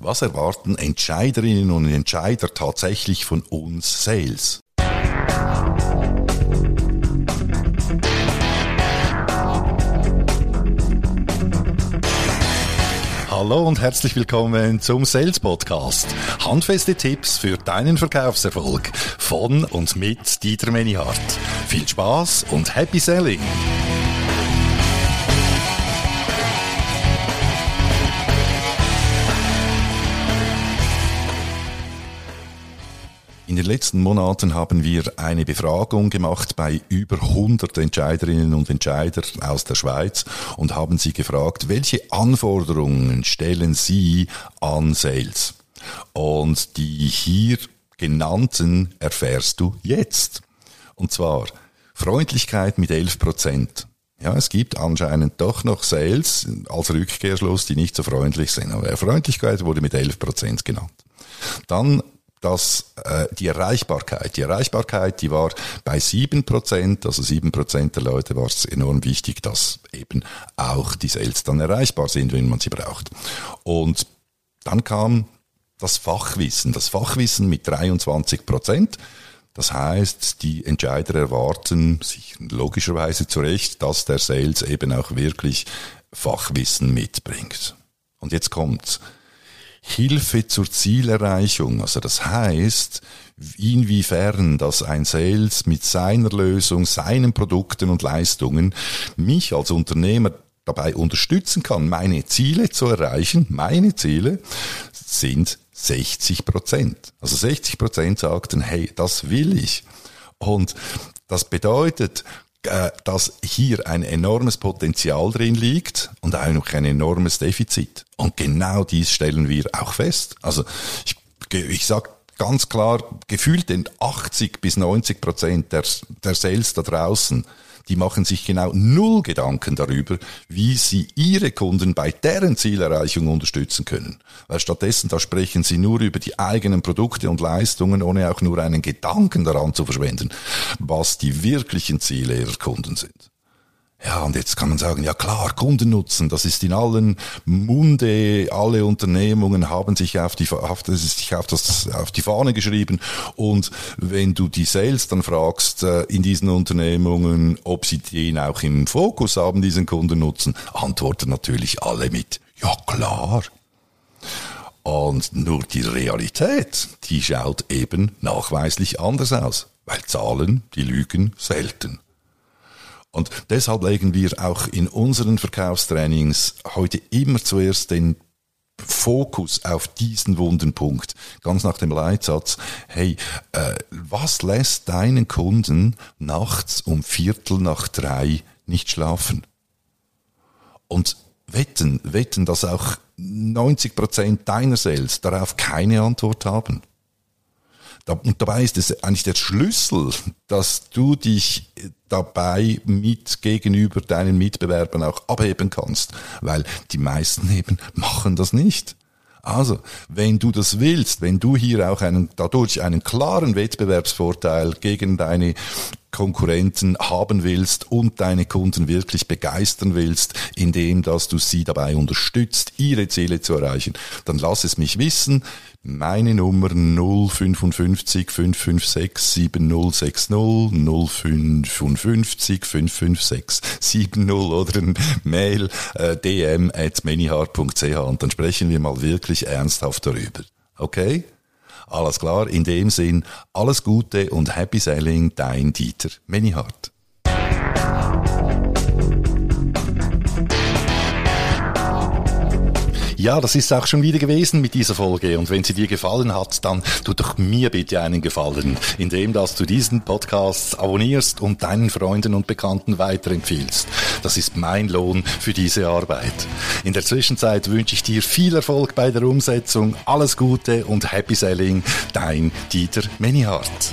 Was erwarten Entscheiderinnen und Entscheider tatsächlich von uns Sales? Hallo und herzlich willkommen zum Sales Podcast. Handfeste Tipps für deinen Verkaufserfolg von und mit Dieter Menihardt. Viel Spaß und Happy Selling! Den letzten Monaten haben wir eine Befragung gemacht bei über 100 Entscheiderinnen und Entscheidern aus der Schweiz und haben sie gefragt, welche Anforderungen stellen sie an Sales? Und die hier genannten erfährst du jetzt. Und zwar Freundlichkeit mit 11 Prozent. Ja, es gibt anscheinend doch noch Sales als Rückkehrschluss, die nicht so freundlich sind. Aber Freundlichkeit wurde mit 11 Prozent genannt. Dann dass äh, die Erreichbarkeit, die Erreichbarkeit, die war bei sieben Prozent, also sieben Prozent der Leute war es enorm wichtig, dass eben auch die Sales dann erreichbar sind, wenn man sie braucht. Und dann kam das Fachwissen, das Fachwissen mit 23 Prozent. Das heißt, die Entscheider erwarten sich logischerweise zu Recht, dass der Sales eben auch wirklich Fachwissen mitbringt. Und jetzt kommt's. Hilfe zur Zielerreichung. Also das heißt, inwiefern dass ein Sales mit seiner Lösung, seinen Produkten und Leistungen mich als Unternehmer dabei unterstützen kann, meine Ziele zu erreichen. Meine Ziele sind 60 Prozent. Also 60 Prozent sagten, hey, das will ich. Und das bedeutet, äh, dass hier ein enormes Potenzial drin liegt und auch noch ein enormes Defizit. Und genau dies stellen wir auch fest. Also ich, ich sage ganz klar, gefühlt den 80 bis 90 Prozent der, der Sales da draußen die machen sich genau null Gedanken darüber, wie sie ihre Kunden bei deren Zielerreichung unterstützen können. Weil stattdessen, da sprechen sie nur über die eigenen Produkte und Leistungen, ohne auch nur einen Gedanken daran zu verschwenden, was die wirklichen Ziele ihrer Kunden sind. Ja, und jetzt kann man sagen, ja klar, Kundennutzen, das ist in allen Munde, alle Unternehmungen haben sich auf die, auf, das ist sich auf, das, auf die Fahne geschrieben. Und wenn du die Sales dann fragst äh, in diesen Unternehmungen, ob sie den auch im Fokus haben, diesen Kundennutzen, antworten natürlich alle mit, ja klar. Und nur die Realität, die schaut eben nachweislich anders aus, weil Zahlen, die lügen selten. Und deshalb legen wir auch in unseren Verkaufstrainings heute immer zuerst den Fokus auf diesen wunden Punkt, ganz nach dem Leitsatz, hey, äh, was lässt deinen Kunden nachts um Viertel nach drei nicht schlafen? Und wetten, wetten, dass auch 90 Prozent deiner Sales darauf keine Antwort haben. Und dabei ist es eigentlich der Schlüssel, dass du dich dabei mit gegenüber deinen Mitbewerbern auch abheben kannst, weil die meisten eben machen das nicht. Also, wenn du das willst, wenn du hier auch einen, dadurch einen klaren Wettbewerbsvorteil gegen deine Konkurrenten haben willst und deine Kunden wirklich begeistern willst, indem dass du sie dabei unterstützt, ihre Ziele zu erreichen, dann lass es mich wissen. Meine Nummer 055 556 7060 055 556 70 oder ein Mail äh, dm at manyhard.ch und dann sprechen wir mal wirklich ernsthaft darüber. Okay? Alles klar, in dem Sinn, alles Gute und Happy Selling, dein Dieter Manyhard. Ja, das ist auch schon wieder gewesen mit dieser Folge. Und wenn sie dir gefallen hat, dann tu doch mir bitte einen Gefallen, indem dass du diesen Podcast abonnierst und deinen Freunden und Bekannten weiterempfiehlst. Das ist mein Lohn für diese Arbeit. In der Zwischenzeit wünsche ich dir viel Erfolg bei der Umsetzung, alles Gute und Happy Selling. Dein Dieter Menihardt.